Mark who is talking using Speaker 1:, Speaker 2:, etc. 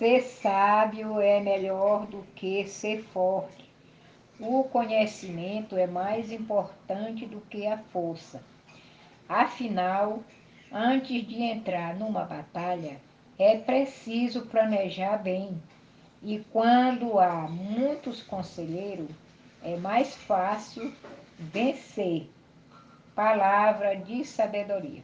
Speaker 1: Ser sábio é melhor do que ser forte. O conhecimento é mais importante do que a força. Afinal, antes de entrar numa batalha, é preciso planejar bem. E quando há muitos conselheiros, é mais fácil vencer. Palavra de sabedoria.